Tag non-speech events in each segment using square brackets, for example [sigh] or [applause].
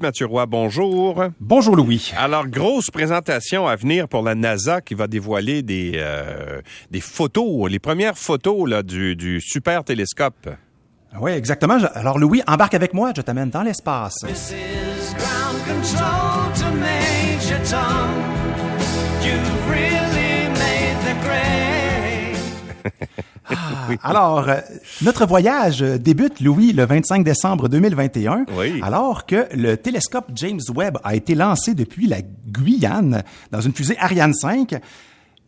Mathieu Roy, bonjour. Bonjour Louis. Alors, grosse présentation à venir pour la NASA qui va dévoiler des, euh, des photos, les premières photos là, du, du super télescope. Oui, exactement. Alors Louis, embarque avec moi, je t'amène dans l'espace. [laughs] Ah, Alors, euh, notre voyage euh, débute, Louis, le 25 décembre 2021, Oui. alors que le télescope James Webb a été lancé depuis la Guyane dans une fusée Ariane 5.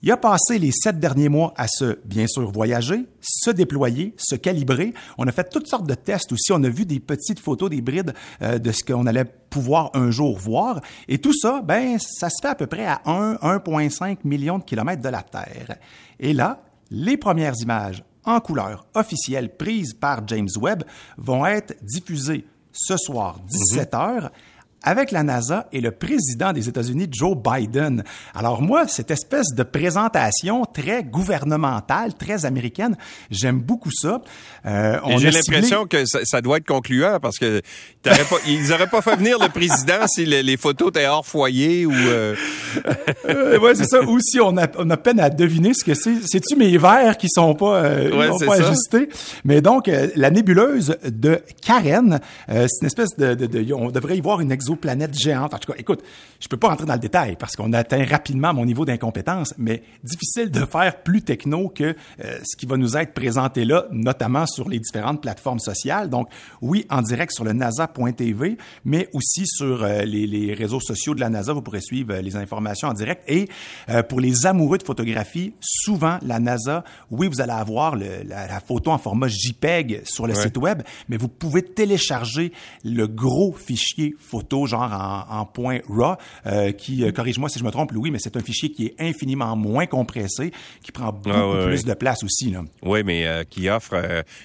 Il a passé les sept derniers mois à se, bien sûr, voyager, se déployer, se calibrer. On a fait toutes sortes de tests aussi. On a vu des petites photos, des brides euh, de ce qu'on allait pouvoir un jour voir. Et tout ça, ben, ça se fait à peu près à 1, 1,5 million de kilomètres de la Terre. Et là, les premières images en couleur officielles prises par James Webb vont être diffusées ce soir, 17 heures, avec la NASA et le président des États-Unis, Joe Biden. Alors moi, cette espèce de présentation très gouvernementale, très américaine, j'aime beaucoup ça. Euh, J'ai ciblé- l'impression que ça, ça doit être concluant parce que pas, ils n'auraient pas fait venir le président si le- les photos étaient hors foyer ou... euh, Euh, ouais, c'est ça. Ou si on a, on a peine à deviner ce que c'est. C'est-tu mes verres qui sont pas, euh, Ouais, sont pas ça. ajustés? Mais donc, la nébuleuse de Karen, c'est une espèce de, de, de- On devrait y voir une exoplanète géante. En tout cas, écoute, je peux pas rentrer dans le détail parce qu'on atteint rapidement mon niveau d'incompétence, mais difficile de faire plus techno que euh, ce qui va nous être présenté là, notamment sur les différentes plateformes sociales. Donc, oui, en direct sur le nasa.tv, mais aussi sur euh, les, les réseaux sociaux de la NASA. Vous pourrez suivre euh, les informations en direct. Et pour les amoureux de photographie, souvent, la NASA, oui, vous allez avoir le- la, la photo en format JPEG sur le Ouais. site web, mais vous pouvez télécharger le gros fichier photo, genre en, en point RAW, euh, qui, euh, corrige-moi si je me trompe, Louis, mais c'est un fichier qui est infiniment moins compressé, qui prend beaucoup Ah, ouais, plus de place aussi. Là. Oui, mais euh, qui offre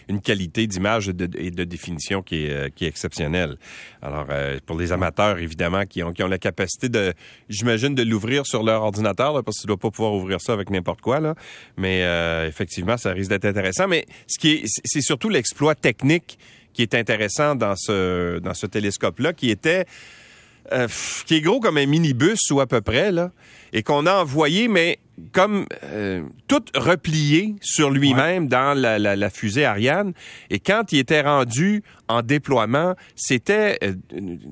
une qualité d'image et de, et de définition qui est, qui est exceptionnelle. Alors, pour les amateurs, évidemment, qui ont, qui ont la capacité de, j'imagine, de l'ouvrir sur leur ordinateur, là, parce que tu dois pas pouvoir ouvrir ça avec n'importe quoi, là. Mais effectivement, ça risque d'être intéressant. Mais ce qui est, c'est surtout l'exploit technique qui est intéressant dans ce, dans ce télescope-là, qui était euh, qui est gros comme un minibus ou à peu près, là, et qu'on a envoyé, mais comme euh, tout replié sur lui-même dans la, la- la fusée Ariane. Et quand il était rendu en déploiement, c'était euh,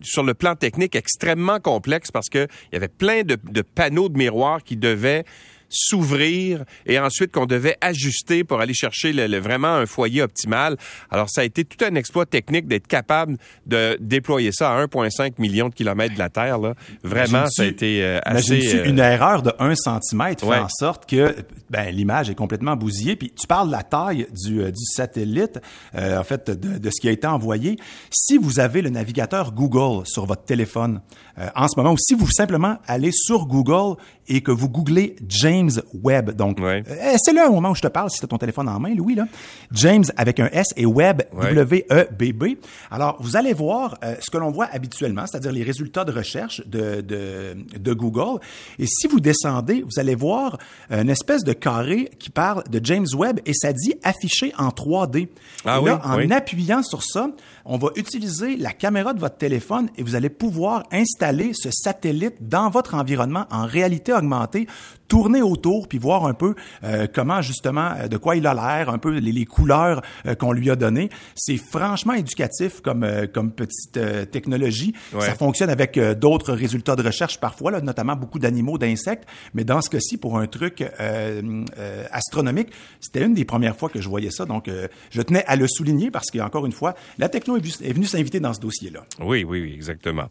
sur le plan technique extrêmement complexe parce que il y avait plein de, de panneaux de miroirs qui devaient s'ouvrir et ensuite qu'on devait ajuster pour aller chercher le- le- vraiment un foyer optimal. Alors, ça a été tout un exploit technique d'être capable de déployer ça à 1,5 million de kilomètres de la Terre. Là. Vraiment, ça a été euh, assez... Euh, une erreur de 1 cm fait Ouais. en sorte que ben, l'image est complètement bousillée? Puis tu parles de la taille du, euh, du satellite, euh, en fait, de, de ce qui a été envoyé. Si vous avez le navigateur Google sur votre téléphone euh, en ce moment, ou si vous simplement allez sur Google et que vous googlez James Webb, donc Ouais. euh, c'est là au moment où je te parle, si tu as ton téléphone en main, Louis, là. James avec un S et Webb, Ouais. W-E-B-B. Alors, vous allez voir euh, ce que l'on voit habituellement, c'est-à-dire les résultats de recherche de, de, de Google. Et si vous descendez, vous allez voir une espèce de carré qui parle de James Webb et ça dit affiché en 3D. Ah et là, oui, en oui. appuyant sur ça, on va utiliser la caméra de votre téléphone et vous allez pouvoir installer ce satellite dans votre environnement en réalité augmentée, tourner autour puis voir un peu euh, comment justement euh, de quoi il a l'air, un peu les, les couleurs euh, qu'on lui a données. C'est franchement éducatif comme euh, comme petite euh, technologie. Ouais. Ça fonctionne avec d'autres résultats de recherche parfois, là, notamment beaucoup d'animaux, d'insectes. Mais dans ce cas-ci, pour un truc euh, euh, astronomique, c'était une des premières fois que je voyais ça. Donc, euh, je tenais à le souligner parce qu'encore une fois, la techno est, venue s'inviter dans ce dossier-là. Oui, oui, oui, exactement.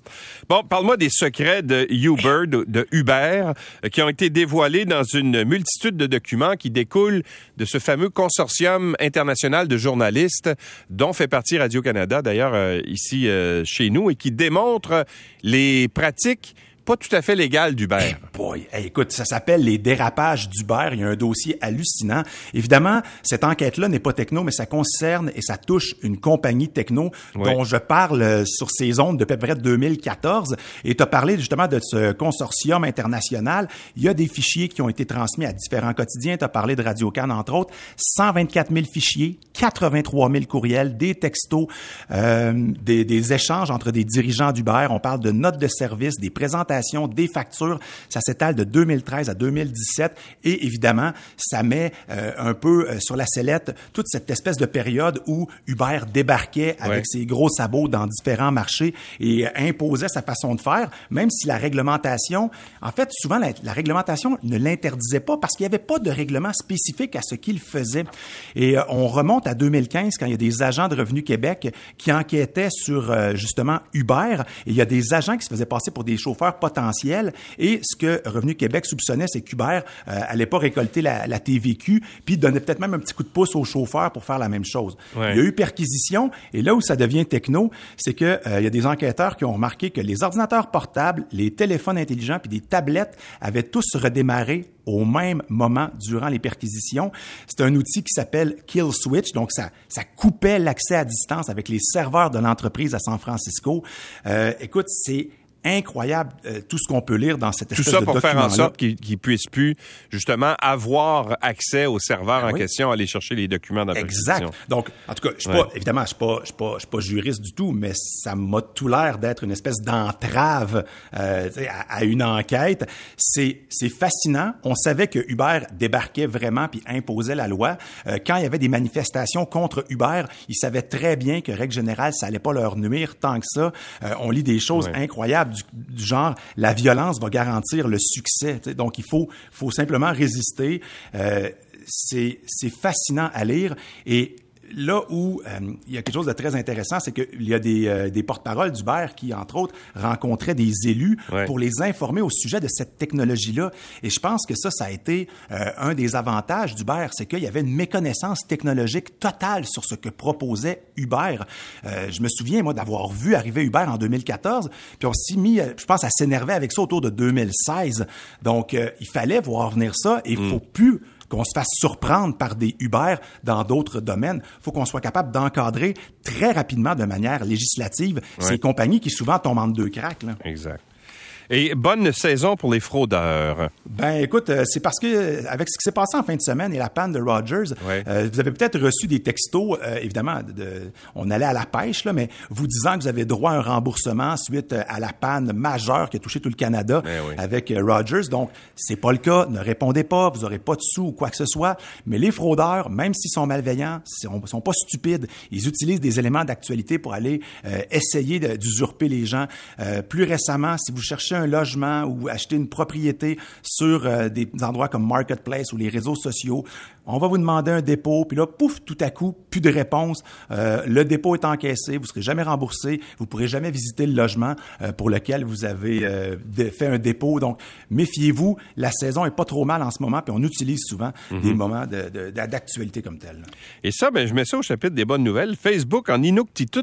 Bon, parle-moi des secrets de Uber, de, de Uber, qui ont été dévoilés dans une multitude de documents qui découlent de ce fameux consortium international de journalistes dont fait partie Radio-Canada, d'ailleurs, euh, ici euh, chez nous, et qui démontre les pratiques pas tout à fait légal d'Uber. Boy, hey, écoute, ça s'appelle les dérapages d'Uber. Il y a un dossier hallucinant. Évidemment, cette enquête-là n'est pas techno, mais ça concerne et ça touche une compagnie techno Oui. dont je parle euh, sur ces ondes depuis près 2014. Et tu as parlé justement de ce consortium international. Il y a des fichiers qui ont été transmis à différents quotidiens. Tu as parlé de Radio Cannes, entre autres. 124 000 fichiers, 83 000 courriels, des textos, euh, des, des échanges entre des dirigeants d'Uber. On parle de notes de service, des présentations, des factures. Ça s'étale de 2013 à 2017. Et évidemment, ça met euh, un peu euh, sur la sellette toute cette espèce de période où Uber débarquait avec Ouais. ses gros sabots dans différents marchés et euh, imposait sa façon de faire, même si la réglementation, en fait, souvent la, la réglementation ne l'interdisait pas parce qu'il n'y avait pas de règlement spécifique à ce qu'il faisait. Et euh, on remonte à 2015 quand il y a des agents de Revenu Québec qui enquêtaient sur euh, justement Uber et il y a des agents qui se faisaient passer pour des chauffeurs potentiels et ce que Revenu Québec soupçonnait, c'est qu'Uber euh, allait pas récolter la, la TVQ puis donnait peut-être même un petit coup de pouce aux chauffeurs pour faire la même chose. Ouais. Il y a eu perquisition et là où ça devient techno, c'est que euh, il y a des enquêteurs qui ont remarqué que les ordinateurs portables, les téléphones intelligents puis des tablettes avaient tous redémarré au même moment durant les perquisitions. C'est un outil qui s'appelle Kill Switch, donc ça, ça coupait l'accès à distance avec les serveurs de l'entreprise à San Francisco. Euh, écoute, c'est incroyable euh, tout ce qu'on peut lire dans cette Tout espèce ça de pour faire en sorte qu'ils puissent plus, justement, avoir accès au serveur Ah en oui. question, aller chercher les documents dans Exact. Donc, en tout cas, je suis Ouais. pas, évidemment, je suis pas, je suis pas, je suis pas juriste du tout, mais ça m'a tout l'air d'être une espèce d'entrave euh, à, à une enquête. C'est, c'est fascinant. On savait que Uber débarquait vraiment puis imposait la loi. Euh, quand il y avait des manifestations contre Uber, ils savaient très bien que règle générale, ça allait pas leur nuire tant que ça. Euh, on lit des choses Ouais. incroyables du, genre la violence va garantir le succès. Donc, il faut, faut simplement résister. Euh, c'est fascinant à lire et là où euh, il y a quelque chose de très intéressant, c'est qu'il y a des, euh, des porte-paroles d'Uber qui, entre autres, rencontraient des élus Ouais. pour les informer au sujet de cette technologie-là. Et je pense que ça, ça a été euh, un des avantages d'Uber, c'est qu'il y avait une méconnaissance technologique totale sur ce que proposait Uber. Euh, je me souviens, moi, d'avoir vu arriver Uber en 2014, puis on s'est mis, je pense, à s'énerver avec ça autour de 2016. Donc, euh, il fallait voir venir ça et il faut plus qu'on se fasse surprendre par des Uber dans d'autres domaines. Il faut qu'on soit capable d'encadrer très rapidement de manière législative ces compagnies qui souvent tombent entre deux cracks. Là. Exact. Et bonne saison pour les fraudeurs. Ben écoute, euh, c'est parce que euh, avec ce qui s'est passé en fin de semaine et la panne de Rogers, Ouais. euh, vous avez peut-être reçu des textos, évidemment, de, de- on allait à la pêche là, mais vous disant que vous avez droit à un remboursement suite à la panne majeure qui a touché tout le Canada Ben oui. avec Rogers. Donc c'est pas le cas, ne répondez pas, vous aurez pas de sous ou quoi que ce soit. Mais les fraudeurs, même s'ils sont malveillants, sont, sont pas stupides, ils utilisent des éléments d'actualité pour aller essayer d'usurper les gens. Plus récemment, si vous cherchez un logement ou acheter une propriété sur euh, des endroits comme Marketplace ou les réseaux sociaux, on va vous demander un dépôt, puis là, pouf, tout à coup, plus de réponse. Euh, le dépôt est encaissé, vous serez jamais remboursé, vous pourrez jamais visiter le logement euh, pour lequel vous avez euh, fait un dépôt. Donc, méfiez-vous, la saison est pas trop mal en ce moment, puis on utilise souvent des moments de- de- d'actualité comme tel. Et ça, ben, je mets ça au chapitre des bonnes nouvelles. Facebook en Inuktitut.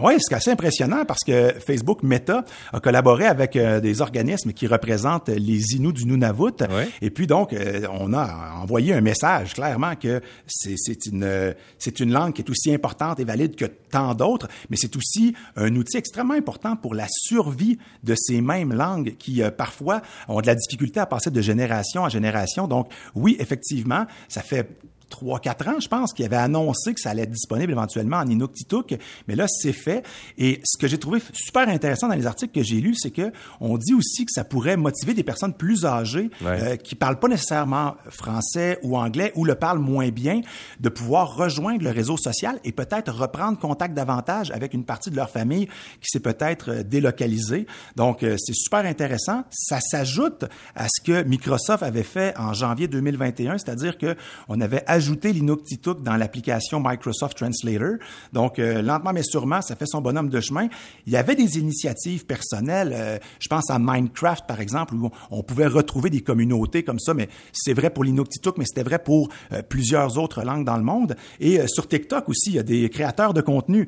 Oui, c'est assez impressionnant parce que Facebook Meta a collaboré avec euh, des organismes qui représentent les Inuits du Nunavut. Ouais. Et puis donc, euh, on a envoyé un message clairement que c'est une, euh, c'est une langue qui est aussi importante et valide que tant d'autres, mais c'est aussi un outil extrêmement important pour la survie de ces mêmes langues qui euh, parfois ont de la difficulté à passer de génération en génération. Donc oui, effectivement, ça fait trois, quatre ans, je pense, qu'il avait annoncé que ça allait être disponible éventuellement en Inuktitut, mais là, c'est fait. Et ce que j'ai trouvé super intéressant dans les articles que j'ai lus, c'est que on dit aussi que ça pourrait motiver des personnes plus âgées Ouais. euh, qui parlent pas nécessairement français ou anglais ou le parlent moins bien, de pouvoir rejoindre le réseau social et peut-être reprendre contact davantage avec une partie de leur famille qui s'est peut-être euh, délocalisée. Donc, euh, c'est super intéressant. Ça s'ajoute à ce que Microsoft avait fait en janvier 2021, c'est-à-dire que on avait rajouté l'Inuktitut dans l'application Microsoft Translator. Donc, euh, lentement mais sûrement, ça fait son bonhomme de chemin. Il y avait des initiatives personnelles. euh, je pense à Minecraft, par exemple, où on pouvait retrouver des communautés comme ça, mais c'est vrai pour l'Inuktitut, mais c'était vrai pour euh, plusieurs autres langues dans le monde. Et sur TikTok aussi, il y a des créateurs de contenu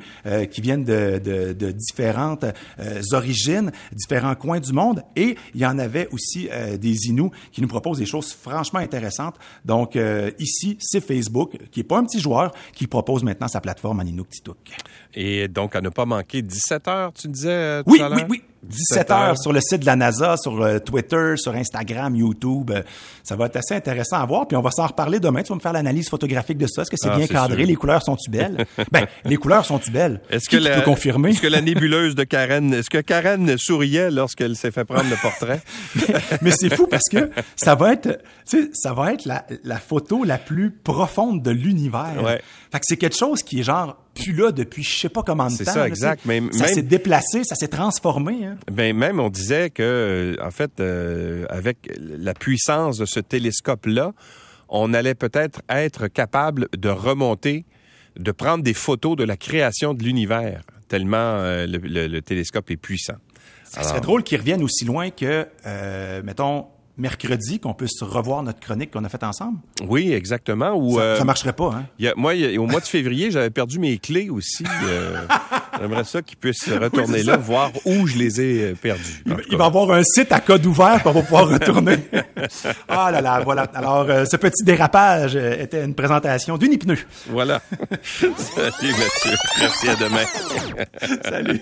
qui viennent de, de- différentes origines, différents coins du monde. Et il y en avait aussi des Inuits qui nous proposent des choses franchement intéressantes. Donc ici, c'est Facebook, qui est pas un petit joueur, qui propose maintenant sa plateforme en Inuktitut. Et donc, à ne pas manquer 17 heures, tu disais euh, tout Oui, à oui, l'heure? oui. 17 heures sur le site de la NASA, sur euh, Twitter, sur Instagram, YouTube. Euh, ça va être assez intéressant à voir. Puis on va s'en reparler demain. Tu vas me faire l'analyse photographique de ça. Est-ce que c'est Ah, bien cadré? sûr. Les couleurs sont-tu belles? [laughs] ben, les couleurs sont-tu belles? Est-ce que, la, confirmer? est-ce que la nébuleuse de Karen, est-ce que Karen souriait lorsqu'elle s'est fait prendre le portrait? [laughs] Mais c'est fou parce que ça va être, tu sais, ça va être la, la photo la plus profonde de l'univers. Ouais. Fait que c'est quelque chose qui est genre plus là depuis je sais pas combien de C'est temps. ça, là, exact. Mais ça même- s'est déplacé, ça s'est transformé. Hein. Ben même on disait que euh, en fait euh, avec la puissance de ce télescope-là, on allait peut-être être capable de remonter, de prendre des photos de la création de l'univers tellement euh, le, le- le télescope est puissant. Ça serait drôle qu'ils reviennent aussi loin que, euh, mettons, mercredi, qu'on puisse revoir notre chronique qu'on a faite ensemble? Oui, exactement. Ou Ça, euh, ça marcherait pas, hein? il y a- moi, il y a- au mois de février, j'avais perdu mes clés aussi. euh, [laughs] J'aimerais ça qu'ils puissent retourner là, voir où je les ai euh, perdus. Il, va y avoir un site à code ouvert va pouvoir [laughs] retourner. ah là là, voilà. Alors, euh, ce petit dérapage euh, était une présentation d'Unipneu. Voilà. [laughs] Salut Mathieu. Merci à demain. Salut.